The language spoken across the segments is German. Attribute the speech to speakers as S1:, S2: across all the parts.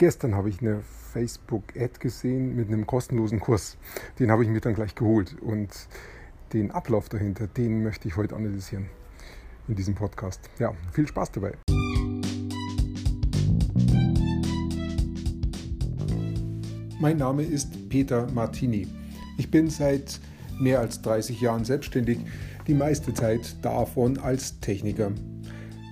S1: Gestern habe ich eine Facebook-Ad gesehen mit einem kostenlosen Kurs. Den habe ich mir dann gleich geholt. Und den Ablauf dahinter, den möchte ich heute analysieren in diesem Podcast. Ja, viel Spaß dabei. Mein Name ist Peter Martini. Ich bin seit mehr als 30 Jahren selbstständig, die meiste Zeit davon als Techniker.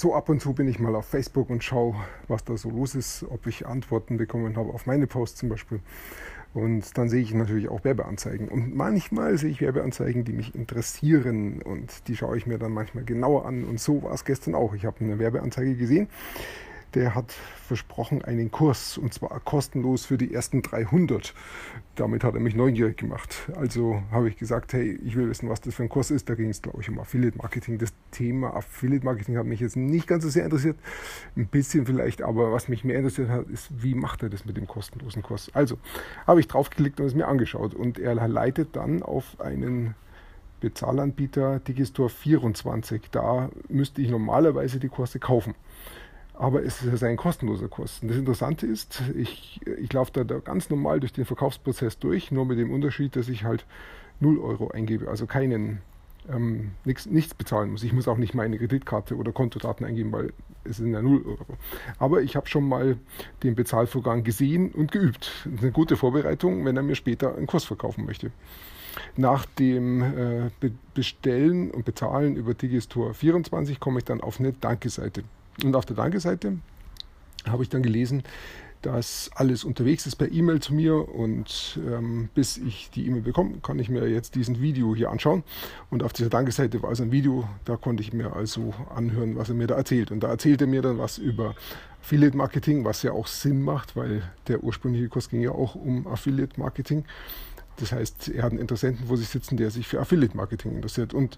S1: So ab und zu bin ich mal auf Facebook und schaue, was da so los ist, ob ich Antworten bekommen habe auf meine Posts zum Beispiel. Und dann sehe ich natürlich auch Werbeanzeigen. Und manchmal sehe ich Werbeanzeigen, die mich interessieren und die schaue ich mir dann manchmal genauer an. Und so war es gestern auch. Ich habe eine Werbeanzeige gesehen, der hat versprochen einen Kurs und zwar kostenlos für die ersten 300. Damit hat er mich neugierig gemacht. Also habe ich gesagt, hey, ich will wissen, was das für ein Kurs ist. Da ging es, glaube ich, um Affiliate Marketing. Das Thema Affiliate Marketing hat mich jetzt nicht ganz so sehr interessiert, ein bisschen vielleicht, aber was mich mehr interessiert hat, ist, wie macht er das mit dem kostenlosen Kurs? Also habe ich draufgeklickt und es mir angeschaut und er leitet dann auf einen Bezahlanbieter Digistore 24. Da müsste ich normalerweise die Kurse kaufen aber es ist ein kostenloser Kurs. Und das Interessante ist, ich, ich laufe da, da ganz normal durch den Verkaufsprozess durch, nur mit dem Unterschied, dass ich halt 0 Euro eingebe, also keinen ähm, nichts, nichts bezahlen muss. Ich muss auch nicht meine Kreditkarte oder Kontodaten eingeben, weil es sind ja 0 Euro. Aber ich habe schon mal den Bezahlvorgang gesehen und geübt. Das ist eine gute Vorbereitung, wenn er mir später einen Kurs verkaufen möchte. Nach dem äh, Bestellen und Bezahlen über Digistore 24 komme ich dann auf eine Danke-Seite. Und auf der Danke-Seite habe ich dann gelesen, dass alles unterwegs ist per E-Mail zu mir und ähm, bis ich die E-Mail bekomme, kann ich mir jetzt diesen Video hier anschauen. Und auf dieser Danke-Seite war also ein Video, da konnte ich mir also anhören, was er mir da erzählt. Und da erzählt er mir dann was über Affiliate Marketing, was ja auch Sinn macht, weil der ursprüngliche Kurs ging ja auch um Affiliate Marketing. Das heißt, er hat einen Interessenten vor sich sitzen, der sich für Affiliate Marketing interessiert. Und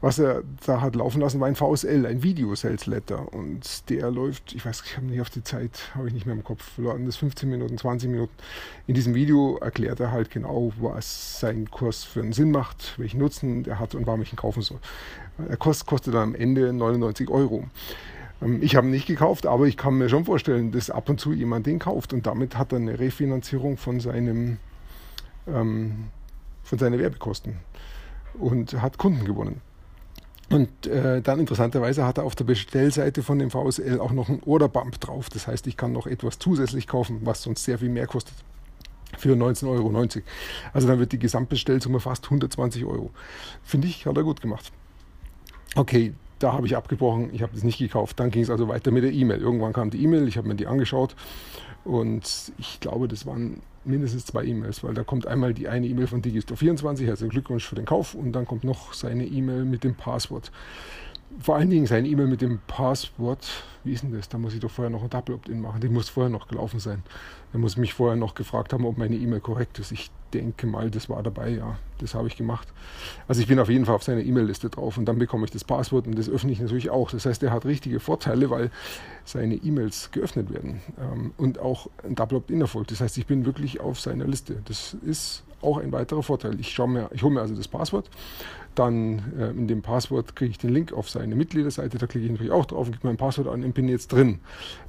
S1: was er da hat laufen lassen, war ein VSL, ein Video Sales Letter. Und der läuft, ich weiß, ich habe nicht auf die Zeit, habe ich nicht mehr im Kopf verloren, das 15 Minuten, 20 Minuten. In diesem Video erklärt er halt genau, was sein Kurs für einen Sinn macht, welchen Nutzen der hat und warum ich ihn kaufen soll. Der Kurs kostet dann am Ende 99 Euro. Ähm, ich habe ihn nicht gekauft, aber ich kann mir schon vorstellen, dass ab und zu jemand den kauft und damit hat er eine Refinanzierung von seinem ähm, von seinen Werbekosten und hat Kunden gewonnen. Und äh, dann interessanterweise hat er auf der Bestellseite von dem VSL auch noch einen Orderbump drauf. Das heißt, ich kann noch etwas zusätzlich kaufen, was sonst sehr viel mehr kostet. Für 19,90 Euro. Also dann wird die Gesamtbestellsumme fast 120 Euro. Finde ich, hat er gut gemacht. Okay, da habe ich abgebrochen, ich habe das nicht gekauft. Dann ging es also weiter mit der E-Mail. Irgendwann kam die E-Mail, ich habe mir die angeschaut und ich glaube, das waren mindestens zwei E-Mails, weil da kommt einmal die eine E-Mail von Digistore24, herzlichen Glückwunsch für den Kauf und dann kommt noch seine E-Mail mit dem Passwort. Vor allen Dingen seine E-Mail mit dem Passwort, wie ist denn das? Da muss ich doch vorher noch ein Double Opt-in machen. Die muss vorher noch gelaufen sein. Er muss mich vorher noch gefragt haben, ob meine E-Mail korrekt ist. Ich denke mal, das war dabei, ja. Das habe ich gemacht. Also ich bin auf jeden Fall auf seiner E-Mail-Liste drauf und dann bekomme ich das Passwort und das öffne ich natürlich auch. Das heißt, er hat richtige Vorteile, weil seine E-Mails geöffnet werden ähm, und auch ein Double Opt-in erfolgt. Das heißt, ich bin wirklich auf seiner Liste. Das ist auch ein weiterer Vorteil. Ich, ich hole mir also das Passwort, dann äh, in dem Passwort kriege ich den Link auf seine Mitgliederseite, da klicke ich natürlich auch drauf und gebe mein Passwort an und bin jetzt drin.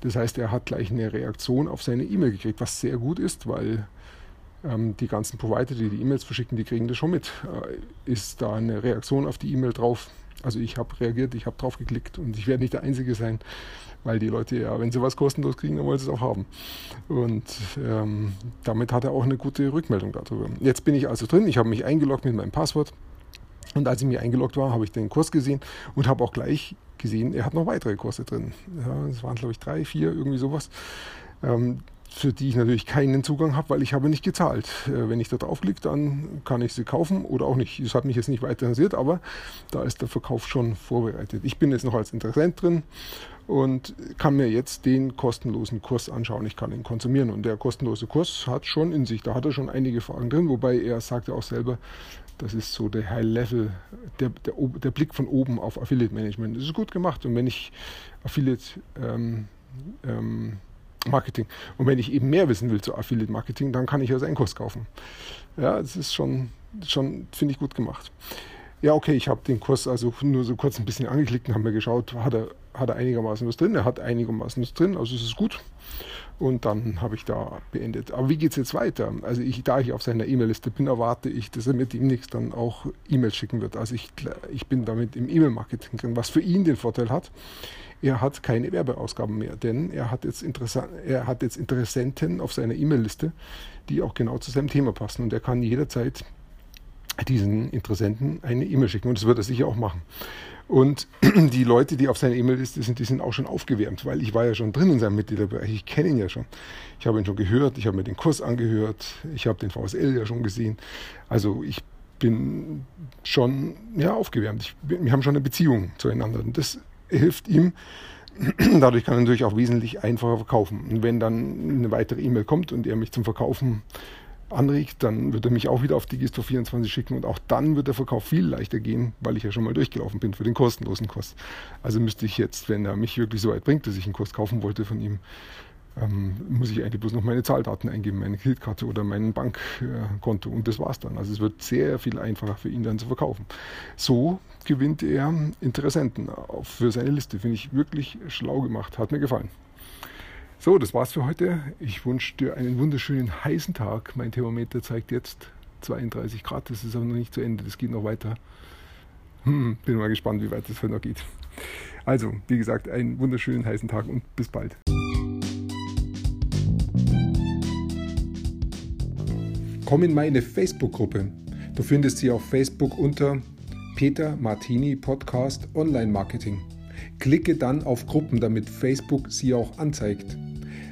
S1: Das heißt, er hat gleich eine Reaktion auf seine E-Mail gekriegt, was sehr gut ist, weil ähm, die ganzen Provider, die die E-Mails verschicken, die kriegen das schon mit. Äh, ist da eine Reaktion auf die E-Mail drauf? Also ich habe reagiert, ich habe drauf geklickt und ich werde nicht der Einzige sein, weil die Leute ja, wenn sie was kostenlos kriegen, dann wollen sie es auch haben. Und ähm, damit hat er auch eine gute Rückmeldung darüber. Jetzt bin ich also drin, ich habe mich eingeloggt mit meinem Passwort. Und als ich mich eingeloggt war, habe ich den Kurs gesehen und habe auch gleich gesehen, er hat noch weitere Kurse drin. Ja, das waren, glaube ich, drei, vier, irgendwie sowas. Ähm, für die ich natürlich keinen Zugang habe, weil ich habe nicht gezahlt. Äh, wenn ich da draufklicke, dann kann ich sie kaufen oder auch nicht. Das hat mich jetzt nicht weiter interessiert, aber da ist der Verkauf schon vorbereitet. Ich bin jetzt noch als Interessent drin und kann mir jetzt den kostenlosen Kurs anschauen. Ich kann ihn konsumieren und der kostenlose Kurs hat schon in sich, da hat er schon einige Fragen drin, wobei er sagte auch selber, das ist so der High Level, der, der, der Blick von oben auf Affiliate Management. Das ist gut gemacht und wenn ich Affiliate ähm, ähm, Marketing und wenn ich eben mehr wissen will zu Affiliate Marketing, dann kann ich also einen Kurs kaufen. Ja, das ist schon, schon finde ich gut gemacht. Ja, okay, ich habe den Kurs also nur so kurz ein bisschen angeklickt und habe mir geschaut, hat er, hat er einigermaßen was drin? Er hat einigermaßen was drin, also es ist gut. Und dann habe ich da beendet. Aber wie geht es jetzt weiter? Also ich, da ich auf seiner E-Mail-Liste bin, erwarte ich, dass er mir demnächst dann auch E-Mails schicken wird. Also ich, ich bin damit im E-Mail-Marketing drin, was für ihn den Vorteil hat, er hat keine Werbeausgaben mehr, denn er hat jetzt, er hat jetzt Interessenten auf seiner E-Mail-Liste, die auch genau zu seinem Thema passen. Und er kann jederzeit diesen Interessenten eine E-Mail schicken und das wird er sicher auch machen. Und die Leute, die auf seiner E-Mail-Liste sind, die sind auch schon aufgewärmt, weil ich war ja schon drin in seinem Mitgliederbereich. Ich kenne ihn ja schon. Ich habe ihn schon gehört, ich habe mir den Kurs angehört, ich habe den VSL ja schon gesehen. Also ich bin schon ja, aufgewärmt. Ich, wir haben schon eine Beziehung zueinander. Und das hilft ihm. Dadurch kann er natürlich auch wesentlich einfacher verkaufen. Und wenn dann eine weitere E-Mail kommt und er mich zum Verkaufen anregt, dann wird er mich auch wieder auf Digisto 24 schicken und auch dann wird der Verkauf viel leichter gehen, weil ich ja schon mal durchgelaufen bin für den kostenlosen Kurs. Also müsste ich jetzt, wenn er mich wirklich so weit bringt, dass ich einen Kurs kaufen wollte von ihm, ähm, muss ich eigentlich bloß noch meine Zahldaten eingeben, meine Kreditkarte oder mein Bankkonto und das war's dann. Also es wird sehr viel einfacher für ihn dann zu verkaufen. So gewinnt er Interessenten für seine Liste. Finde ich wirklich schlau gemacht, hat mir gefallen. So, das war's für heute. Ich wünsche dir einen wunderschönen heißen Tag. Mein Thermometer zeigt jetzt 32 Grad. Das ist aber noch nicht zu Ende. Das geht noch weiter. Hm, bin mal gespannt, wie weit das heute noch geht. Also, wie gesagt, einen wunderschönen heißen Tag und bis bald. Komm in meine Facebook-Gruppe. Du findest sie auf Facebook unter Peter Martini Podcast Online Marketing. Klicke dann auf Gruppen, damit Facebook sie auch anzeigt.